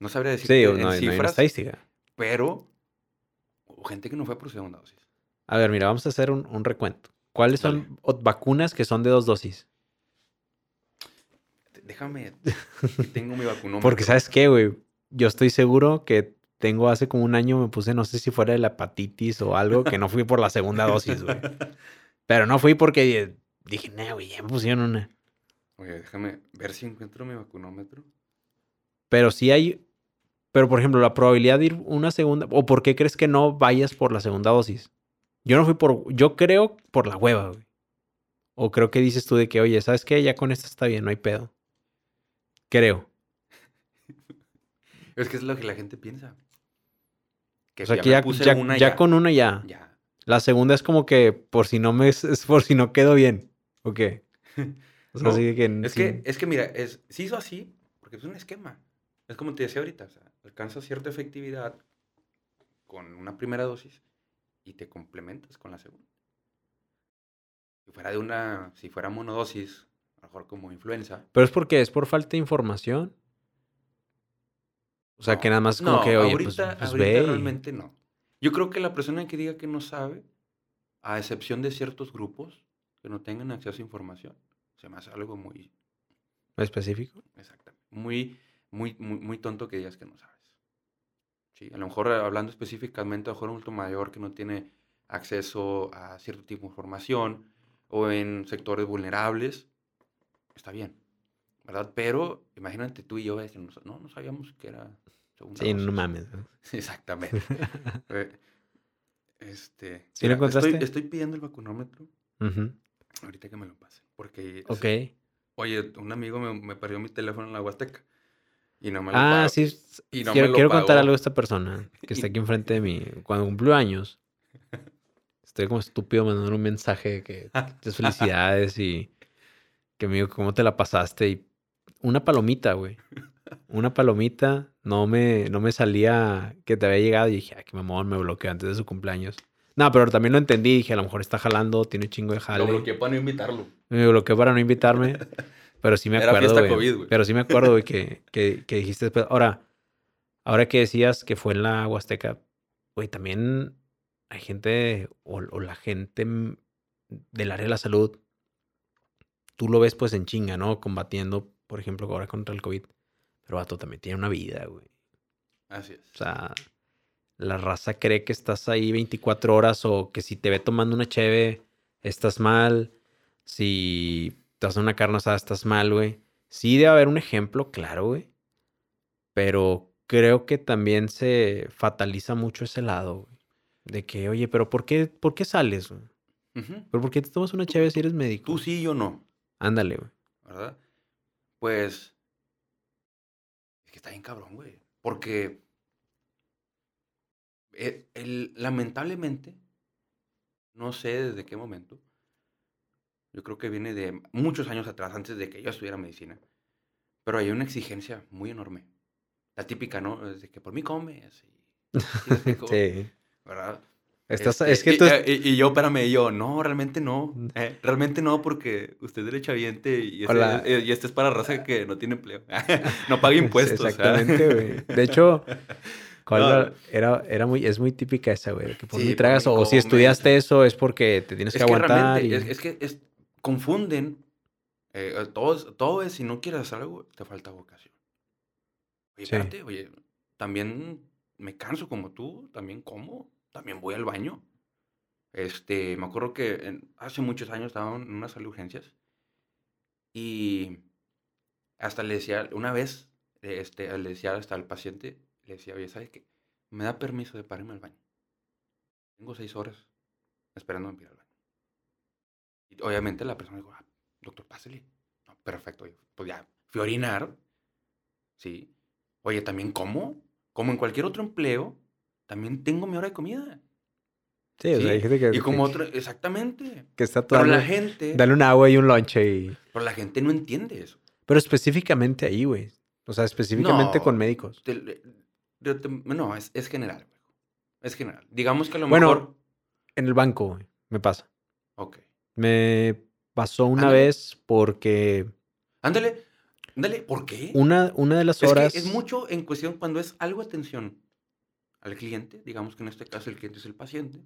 No sabría decirte Sí, en no, hay- no hay una cifras, estadística. pero hubo gente que no fue por segunda dosis. A ver, mira, vamos a hacer un, un recuento. ¿Cuáles Dale. son vacunas que son de dos dosis? Déjame, tengo mi vacunómetro. Porque, ¿sabes qué, güey? Yo estoy seguro que tengo hace como un año, me puse, no sé si fuera de la hepatitis o algo, que no fui por la segunda dosis, güey. Pero no fui porque dije, no, güey, ya me pusieron una. Oye, déjame ver si encuentro mi vacunómetro. Pero sí hay. Pero, por ejemplo, la probabilidad de ir una segunda. ¿O por qué crees que no vayas por la segunda dosis? Yo no fui por. Yo creo por la hueva, güey. O creo que dices tú de que, oye, ¿sabes qué? Ya con esta está bien, no hay pedo. Creo. Es que es lo que la gente piensa. Que O sea, ya que ya, ya- con una ya. Ya. La segunda es como que por si no me. Es por si no quedo bien. ¿O qué? O sea, No, así que. Es sí. que, es que mira, es, se hizo así porque es un esquema. Es como te decía ahorita, o sea, alcanzas cierta efectividad con una primera dosis y te complementas con la segunda. Si fuera de una, si fuera monodosis, a lo mejor como influenza. Pero es porque es por falta de información. O sea, no, que nada más como no, que, oye, pues, ahorita, pues ahorita ve. realmente no. Yo creo que la persona que diga que no sabe, a excepción de ciertos grupos que no tengan acceso a información, se me hace algo muy, específico. Exactamente. Muy, muy, muy, muy tonto que digas que no sabes. Sí, a lo mejor eh, hablando específicamente, a lo mejor un adulto mayor que no tiene acceso a cierto tipo de información o en sectores vulnerables, está bien, ¿verdad? Pero imagínate tú y yo, eh, no, no, no sabíamos que era segunda Sí, no dosis. mames. ¿no? Exactamente. Eh, este, ¿Sí lo mira, estoy, encontraste? estoy pidiendo el vacunómetro Ujú. ahorita que me lo pase. Porque, Ok. oye, un amigo me, me perdió mi teléfono en la Huasteca. Y no me lo Ah, sí. y no me quiero lo quiero contar algo de esta persona que está aquí enfrente de mí. Cuando cumplió años, Estoy como estúpido mandando un mensaje de que muchas felicidades y que me digo, ¿cómo te la pasaste? Y una palomita, güey. Una palomita. No me, no me salía que te había llegado y dije, ay, qué mamón, me bloqueó antes de su cumpleaños. No, pero también lo entendí. Dije, a lo mejor está jalando, tiene un chingo de jale. Lo bloqueé para no invitarlo. Me bloqueó para no invitarme. Pero sí me Era acuerdo, fiesta güey. COVID, güey. Pero sí me acuerdo, güey, que, que, que dijiste después. Ahora, ahora que decías que fue en la Huasteca, güey, también hay gente, o, o la gente del área de la salud, tú lo ves pues en chinga, ¿no? Combatiendo, por ejemplo, ahora contra el COVID. Pero vato también tiene una vida, güey. Así es. O sea, la raza cree que estás ahí 24 horas o que si te ve tomando una cheve, estás mal. Si te haces una carne asada, estás mal, güey. Sí debe haber un ejemplo, claro, güey. Pero creo que también se fataliza mucho ese lado, güey. De que, oye, pero ¿por qué, por qué sales? güey? ¿Pero por qué te tomas una cheve si eres médico? Tú sí, yo no. Ándale, güey. ¿verdad? Pues. Es que está bien cabrón, güey. Porque. el- lamentablemente. No sé desde qué momento. Yo creo que viene de muchos años atrás, antes de que yo estudiara medicina. Pero hay una exigencia muy enorme. La típica, ¿no? Es de que por mí comes. y- tienes que co- Sí. ¿Verdad? Estás, Este, es que y, tú... eh, y- y yo, espérame, y yo, no, realmente no. Mm. eh, realmente no, porque usted es derechohabiente y este, y este es para raza que no tiene empleo. no paga impuestos. ¿ah? Exactamente, güey. De hecho, ¿cuál No. era- era, muy, es muy típica esa, güey. Que por Sí, mí tragas, mí o si estudiaste eso es porque te tienes Es que que aguantar. y- es, es que es- confunden. eh, todo, todo es, si no quieres hacer algo, te falta vocación. Oye, Sí. espérate, oye, también me canso como tú, también como, también voy al baño. Este, me acuerdo que en- hace muchos años estaba en una sala de urgencias y hasta le decía, una vez, este, le decía hasta al paciente, le decía, oye, ¿sabes qué? Me da permiso de pararme al baño. Tengo seis horas esperando a ir al baño. Y obviamente la persona dijo, ah, doctor, pásele. No, perfecto, oye, pues ya, fui a orinar, ¿sí? Oye, ¿también como? Como en cualquier otro empleo, también tengo mi hora de comida. sí, o sea, hay gente que, Y como otro, exactamente. que está Pero toda la gente, Dale un agua y un lonche y... pero la gente no entiende eso. Pero específicamente ahí, güey. O sea, específicamente No, con médicos. Te- te- no, es, es general. Es general. Digamos que a lo Bueno, mejor... En el banco, güey, me pasa. Ok. Me pasó una Ándale. vez porque Ándale, ándale, ¿por qué? una, una de las Es horas... que es mucho en cuestión cuando es algo atención al cliente, digamos que en este caso el cliente es el paciente,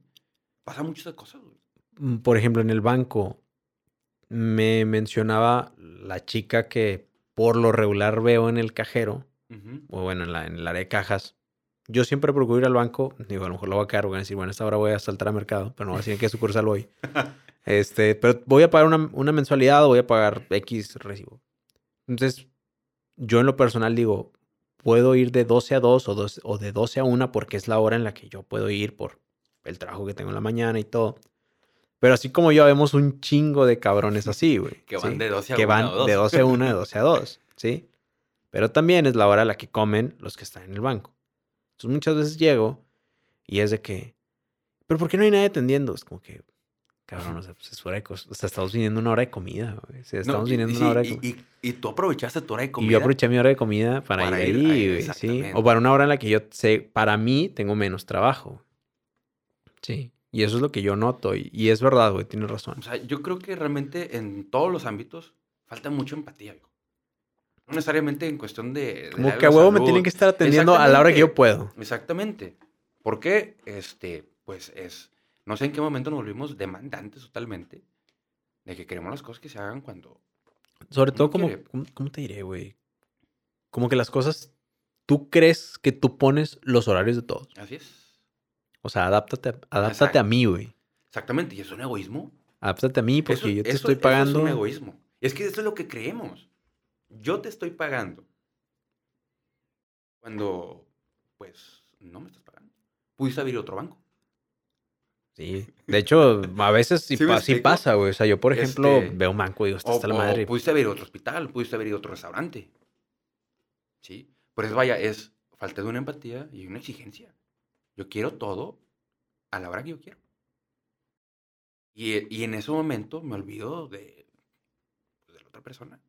pasa muchas cosas, güey. mm, por ejemplo, en el banco, me mencionaba la chica que por lo regular veo en el cajero, Ujú. o bueno, en, la, en el área de cajas. Yo siempre procuro ir al banco, digo, a lo mejor lo voy a caer, voy a decir, bueno, a esta hora voy a saltar al mercado, pero no voy a decir en qué sucursal voy. Este, pero voy a pagar una, una mensualidad o voy a pagar X recibo. Entonces, yo en lo personal digo, puedo ir de 12 a 2 o, dos- o de 12 a 1 porque es la hora en la que yo puedo ir por el trabajo que tengo en la mañana y todo. Pero así como yo, vemos un chingo de cabrones así, güey. Que van ¿sí? de 12 a Que 1 van o 2. de 12 a 1, de 12 a 2, ¿sí? Pero también es la hora a la que comen los que están en el banco. Entonces muchas veces llego y es de que, ¿pero por qué no hay nadie atendiendo? Es como que, cabrón, o sea, pues es hora de o sea, estamos viniendo una hora de comida, güey. O sea, No, estamos y- viniendo y una hora de y, comida. y- y tú aprovechaste tu hora de Y comida. yo aproveché mi hora de comida para, para ir ir ahí, güey, sí. O para una hora en la que yo sé, para mí tengo menos trabajo. Sí. Y eso es lo que yo noto. Y, y es verdad, güey, tienes razón. O sea, yo creo que realmente en todos los ámbitos falta mucha empatía, viejo. No necesariamente en cuestión de... de Como que a huevo me tienen que estar atendiendo a la hora que yo puedo. Exactamente. ¿Por qué? Este, pues es... No sé en qué momento nos volvimos demandantes totalmente de que queremos las cosas que se hagan cuando... Sobre todo, como. ¿cómo, cómo te diré, güey? Como que las cosas, tú crees que tú pones los horarios de todos. Así es. O sea, adáptate, adáptate a mí, güey. Exactamente. Y es un egoísmo. Adáptate a mí porque Eso- yo te eso- estoy eso pagando. es un egoísmo. Es que eso es lo que creemos. Yo te estoy pagando. Cuando, pues, no me estás pagando. Pudiste abrir otro banco. Sí. De hecho, a veces sí, ¿Sí me pa- sí pasa, güey. O sea, yo, por ejemplo, Este, veo un banco y digo, O, está la o madre. pudiste abrir otro hospital, pudiste abrir otro restaurante. ¿Sí? Por eso, vaya, es falta de una empatía y una exigencia. Yo quiero todo a la hora que yo quiero. Y, y en ese momento me olvido de, pues, de la otra persona.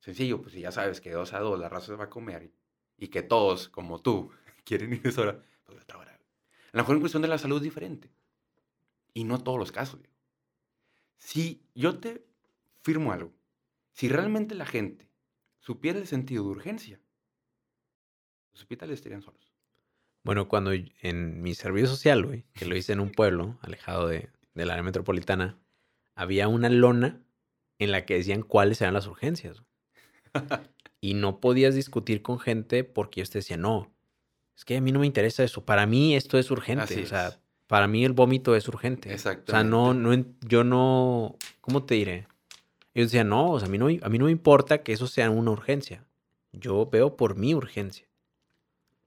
Sencillo, pues si ya sabes que dos a dos la raza se va a comer y, y que todos, como tú, quieren ir a esa hora, pues a otra hora. A lo mejor en cuestión de la salud es diferente. Y no todos los casos. digo. Si yo te firmo algo, si realmente la gente supiera el sentido de urgencia, los hospitales estarían solos. Bueno, cuando en mi servicio social, güey, que lo hice en un pueblo alejado de, del área metropolitana, había una lona en la que decían cuáles eran las urgencias. Y no podías discutir con gente porque ellos te decían, no, es que a mí no me interesa eso. Para mí esto es urgente. Así o sea, es. para mí el vómito es urgente. O sea, no, no, yo no, ¿cómo te diré? Ellos decían, no, o sea, a mí no, a mí no me importa que eso sea una urgencia. Yo veo por mi urgencia.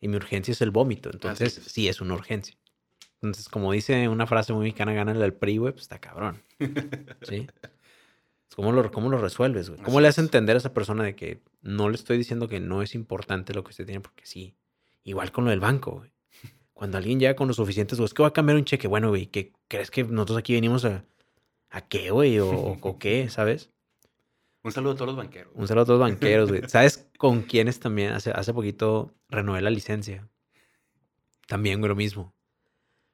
Y mi urgencia es el vómito. Entonces, es. sí es una urgencia. Entonces, como dice una frase muy mexicana, gana el PRI, güey, pues está cabrón. ¿Sí? ¿Cómo lo, cómo lo resuelves, güey? ¿Cómo Así le haces es. entender a esa persona de que no le estoy diciendo que no es importante lo que usted tiene? Porque sí. Igual con lo del banco, güey. Cuando alguien llega con los suficientes, güey, es que va a cambiar un cheque. Bueno, güey, ¿qué crees que nosotros aquí venimos a, a qué, güey? O, o- qué, ¿sabes? Un saludo a todos los banqueros. Un saludo a todos los banqueros, güey. ¿Sabes con quiénes también? Hace, hace poquito renové la licencia. También, güey, lo mismo.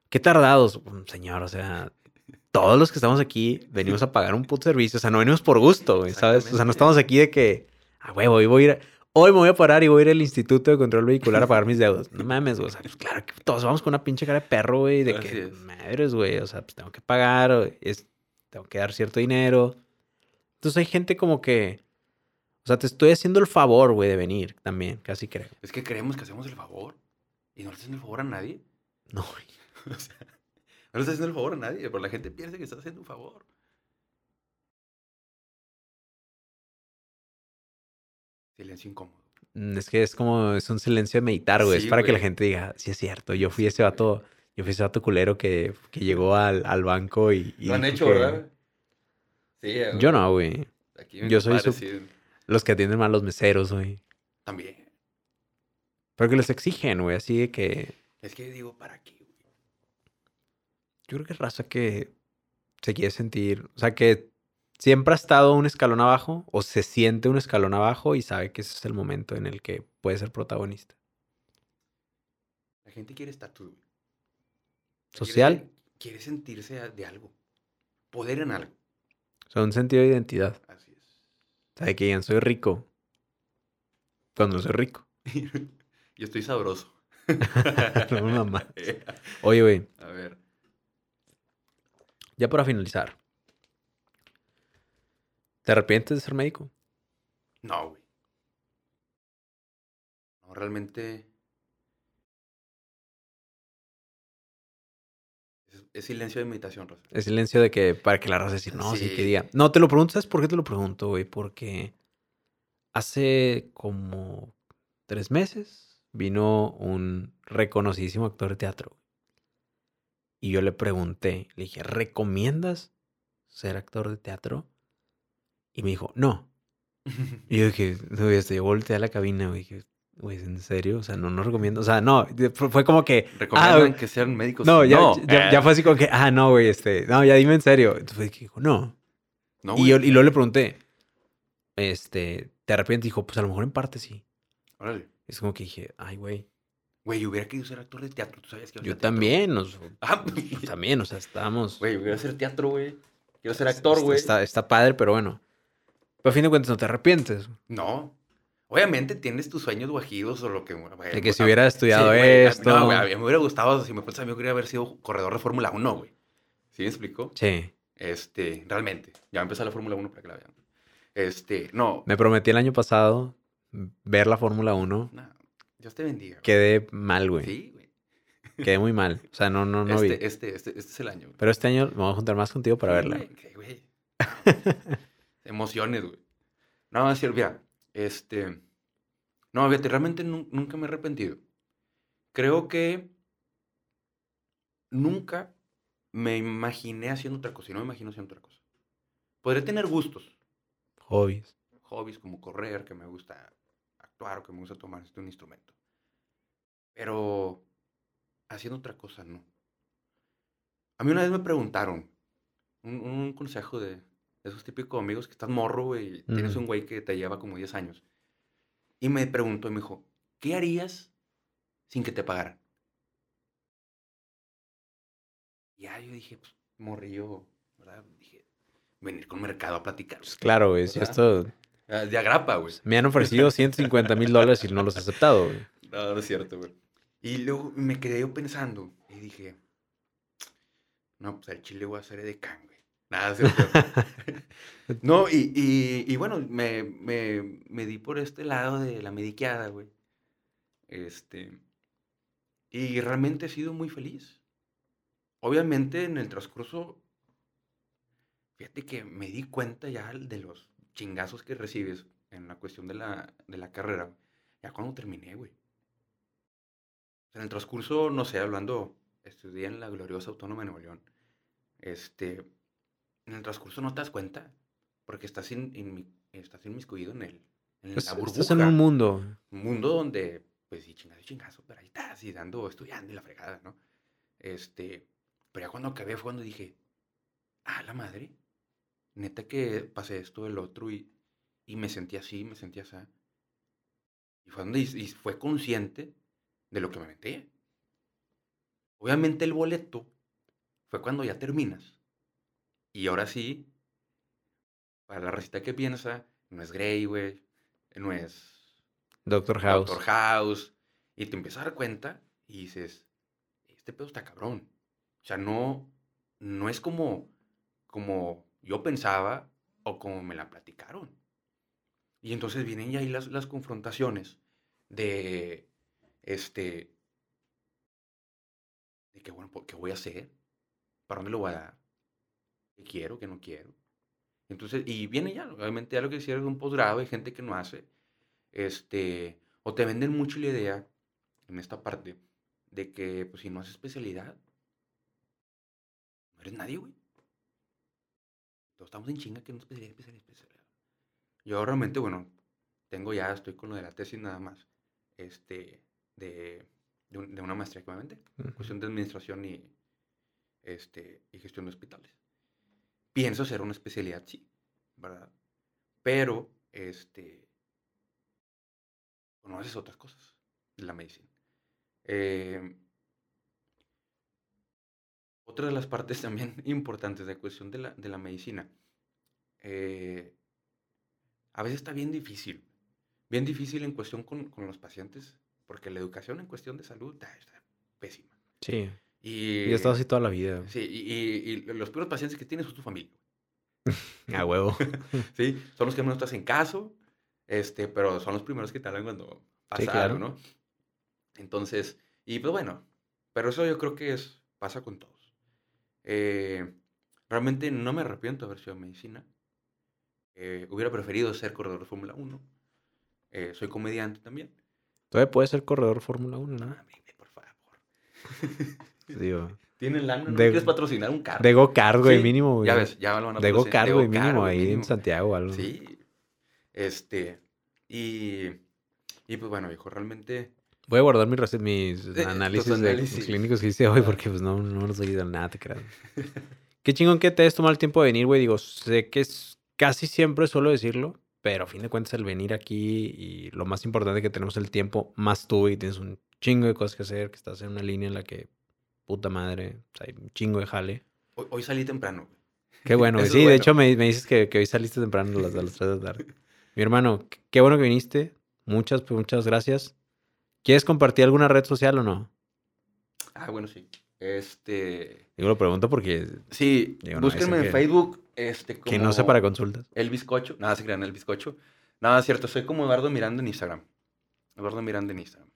Qué tardados, señor. O sea, todos los que estamos aquí venimos a pagar un puto servicio. O sea, no venimos por gusto, güey, ¿sabes? O sea, no estamos aquí de que, ah, huevo, hoy voy a ir, a- hoy me voy a parar y voy a ir al Instituto de Control Vehicular a pagar mis deudas. No mames, güey. O sea, pues claro que todos vamos con una pinche cara de perro, güey, de que, es. madres, güey. O sea, pues tengo que pagar, es, tengo que dar cierto dinero. Entonces hay gente como que, o sea, te estoy haciendo el favor, güey, de venir también, casi creo. Es que creemos que hacemos el favor. Y no le estás haciendo el favor a nadie. No, güey. O sea, no le estás haciendo el favor a nadie. Pero la gente piensa que estás haciendo un favor. Silencio incómodo. Mm, Es que es como, es un silencio de meditar, güey. es para que la güey. gente diga, sí es cierto, yo fui ese güey. vato, yo fui ese vato culero que, que llegó al, al banco y... y Lo han hecho, que- ¿verdad? Sí. eh, Yo güey. no, güey. Aquí Yo soy su- Los que atienden mal los meseros, güey. También. Pero que les exigen, güey, así de que... Es que digo, ¿para qué, güey? Yo creo que es raza que se quiere sentir, o sea, que siempre ha estado un escalón abajo o se siente un escalón abajo y sabe que ese es el momento en el que puede ser protagonista. La gente quiere estatus, güey. Quiere- Social, Quiere sentirse de algo. Poder en algo. o sea, un sentido de identidad. Así es. De que digan, soy rico. Cuando no soy rico. Yo estoy sabroso. No, mamá. Oye, güey, A ver. ya para finalizar. ¿Te arrepientes de ser médico? No, güey. No, realmente. Es, es silencio de meditación, Rosa. El silencio de que para que la raza decir, no, sí, que Sí. diga. No, te lo pregunto, ¿sabes por qué te lo pregunto, güey? Porque hace como tres meses vino un reconocidísimo actor de teatro. Y yo le pregunté, le dije, ¿recomiendas ser actor de teatro? Y me dijo, no. Y yo dije, no, güey, hasta yo volteé a la cabina, güey. Dije, güey, ¿en serio? O sea, no, no recomiendo. O sea, no, fue como que, ¿Recomiendan güey. que sean médicos? no, ya, ya, eh, ya fue así como que, ah, no, güey, este, no, ya dime en serio. Entonces dijo, no. No, y, yo, y luego le pregunté, este, ¿te arrepientes? Dijo, pues a lo mejor en parte sí. Órale. Es como que dije, ay, güey, Güey, yo hubiera querido ser actor de teatro. ¿Tú sabías que yo teatro? también, nos, Ah, pues, también, o sea, estábamos. Güey, yo quiero hacer teatro, güey. Quiero ser Está- actor, güey. Está, está padre, pero bueno. Pero a fin de cuentas no te arrepientes. No. Obviamente tienes tus sueños guajidos o lo que... güey, De que si ah, hubiera estudiado sí, güey, esto. No, güey, a mí me hubiera gustado, si me pones a mí, yo quería haber sido corredor de Fórmula 1, güey. ¿Sí me explico? Sí. Este, realmente. Ya va a empezar la Fórmula 1 para que la vean. Este, no. Me prometí el año pasado ver la Fórmula 1. no, Dios te bendiga. güey. Quedé mal, güey. Sí, güey. Quedé muy mal. O sea, no, no, no vi. este, este, este, este es el año. güey. Pero este año me voy a juntar más contigo para Sí, verla. güey, güey. Emociones, güey. No, es cierto, mira, este... No, fíjate, realmente nun- nunca me he arrepentido. Creo que nunca me imaginé haciendo otra cosa y no me imagino haciendo otra cosa. Podré tener gustos, Hobbies. hobbies como correr, que me gusta actuar o que me gusta tomar este, un instrumento. Pero haciendo otra cosa, no. A mí una vez me preguntaron, un, un consejo de esos típicos amigos que estás morro, güey, y tienes un güey que te lleva como 10 años. Y me preguntó, y me dijo, ¿qué harías sin que te pagaran? Y ya yo dije, pues, morrillo, ¿verdad? Dije, venir con mercado a platicar. Pues claro, güey. Esto. Ah, De agrapa, güey. Me han ofrecido 150 mil dólares y no los he aceptado, güey. No, no es cierto, güey. Y luego me quedé yo pensando y dije, no, pues al chile voy a hacer edecán, güey. Nada, no, y, y, y bueno, me, me, me di por este lado de la mediqueada, güey. Este, y realmente he sido muy feliz. Obviamente en el transcurso, fíjate que me di cuenta ya de los chingazos que recibes en la cuestión de la, de la carrera, ya cuando terminé, güey. En el transcurso, no sé, hablando, estudié en la gloriosa Autónoma de Nuevo León. Este, en el transcurso no te das cuenta, porque estás, in- inmi- estás inmiscuido en, el, en Pues, la burbuja. estás en un mundo. Un mundo donde, pues, sí, chingazo, y chingazo, pero ahí estás, y dando, estudiando y la fregada, ¿no? Este, pero ya cuando acabé fue cuando dije, ah, la madre, neta que pasé esto, el otro, y, y me sentí así, me sentí así. Y fue donde y fue consciente de lo que me metí. Obviamente el boleto fue cuando ya terminas. Y ahora sí, para la recita que piensa, no es Grey, güey, no es Doctor House. Doctor House. Y te empiezas a dar cuenta y dices, este pedo está cabrón. O sea, no, no es como, como yo pensaba o como me la platicaron. Y entonces vienen ya ahí las, las confrontaciones de, este, de que, bueno, ¿qué voy a hacer? ¿Para dónde lo voy a dar? ¿Qué quiero? ¿Qué no quiero? Entonces, y viene ya, obviamente ya lo que decía es un posgrado, hay gente que no hace, este, o te venden mucho la idea en esta parte de que, pues, si no haces especialidad, no eres nadie, güey. Todos estamos en chinga que no especialidad, especialidad, especialidad. Yo realmente, bueno, tengo ya, estoy con lo de la tesis nada más, este, de, de, un- de una maestría que me cuestión de administración y, este, y gestión de hospitales. Pienso hacer una especialidad, sí, ¿verdad? Pero, este, conoces otras cosas de la medicina. Eh, otra de las partes también importantes de cuestión de la, de la medicina, eh, a veces está bien difícil, bien difícil en cuestión con, con los pacientes, porque la educación en cuestión de salud está pésima. Sí. Y, Y he estado así toda la vida. Sí, y, y- y los peores pacientes que tienes son tu familia. A huevo. Sí, son los que menos te hacen caso, este, pero son los primeros que te hablan cuando pasa Sí, claro. algo, ¿no? Entonces, y pues bueno, pero eso yo creo que es, pasa con todos. Eh, realmente no me arrepiento de haber sido medicina. Eh, hubiera preferido ser corredor de Fórmula 1. Eh, soy comediante también. Todavía puede ser corredor Fórmula 1, No, ¿no? Digo, ¿Tienen lana? ¿No De- quieres patrocinar un carro? de go-kart, güey, Sí, mínimo, güey. Ya ves, ya lo van a De patrocinar. go-kart, güey, mínimo, ahí en. Santiago o algo. Sí. Este. Y. Y pues bueno, viejo, realmente. Voy a guardar mis, Eh, análisis, de clínicos que hice hoy porque pues no, no los he ido nada, te creas. Qué chingón que te hayas tomado el tiempo de venir, güey. Digo, sé que es casi siempre suelo decirlo, pero a fin de cuentas el venir aquí y lo más importante que tenemos el tiempo, más tú y tienes un chingo de cosas que hacer, que estás en una línea en la que, puta madre, o sea, hay un chingo de jale. Hoy, hoy salí temprano, güey. Qué bueno, güey. Sí, de hecho me, me dices que, que hoy saliste temprano a las, a las 3 de la tarde. Mi hermano, qué- bueno que viniste. Muchas, pues, muchas gracias. ¿Quieres compartir alguna red social o no? Ah, bueno, sí. Este. Digo, lo pregunto porque Sí, Digo, no, búsquenme en que- Facebook. Este, como que no sé para consultas. El bizcocho. Nada, se crean, el bizcocho. Nada, es cierto. Soy como Eduardo Miranda en Instagram. Eduardo Miranda en Instagram.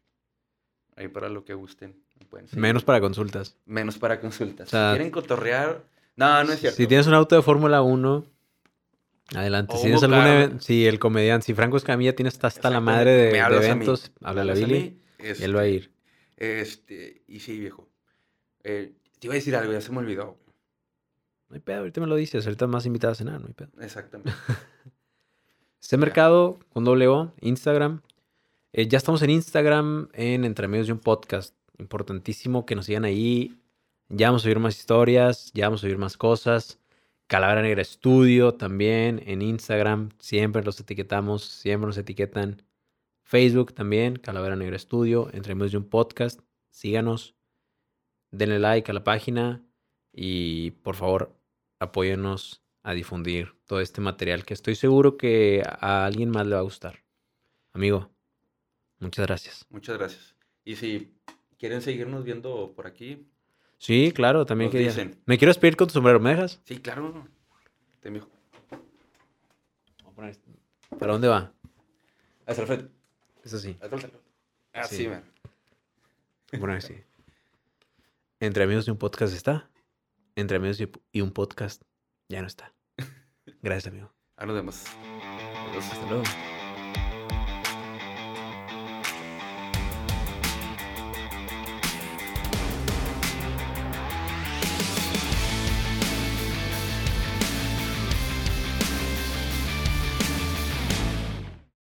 Ahí para lo que gusten. Menos para consultas. Menos para consultas. O sea, si quieren cotorrear. No, no es cierto. Si tienes un auto de Fórmula 1, adelante. O Si tienes algún si el comediante, si Franco Escamilla tiene hasta, hasta la madre de, de eventos, háblale a Billy mí, y él va a este, ir. Este, y sí, viejo. Eh, te iba a decir algo, ya se me olvidó. No hay pedo, ahorita me lo dices. Ahorita más invitado a cenar, no hay pedo. Exactamente. Este mercado con doble O, Instagram. Eh, ya estamos en Instagram en Entre Medios de un Podcast. Importantísimo que nos sigan ahí. Ya vamos a subir más historias, ya vamos a subir más cosas. Calavera Negra Estudio también en Instagram. Siempre los etiquetamos, siempre nos etiquetan. Facebook también, Calavera Negra Estudio. Entre medio de un podcast. Síganos. Denle like a la página. Y por favor, apóyennos a difundir todo este material que estoy seguro que a alguien más le va a gustar. Amigo, muchas gracias. Muchas gracias. Y si quieren seguirnos viendo por aquí, Sí, claro, también quería. dicen. Me quiero despedir con tu sombrero, ¿me dejas? sí, claro. Te mijo. ¿Para dónde va? Hasta el frente. Eso sí. Hasta el frente. Ah, Sí. sí, man. A poner así. Entre amigos y un podcast está. Entre amigos y- un podcast ya no está. Gracias, amigo. Ahí nos vemos. Adiós. Hasta luego.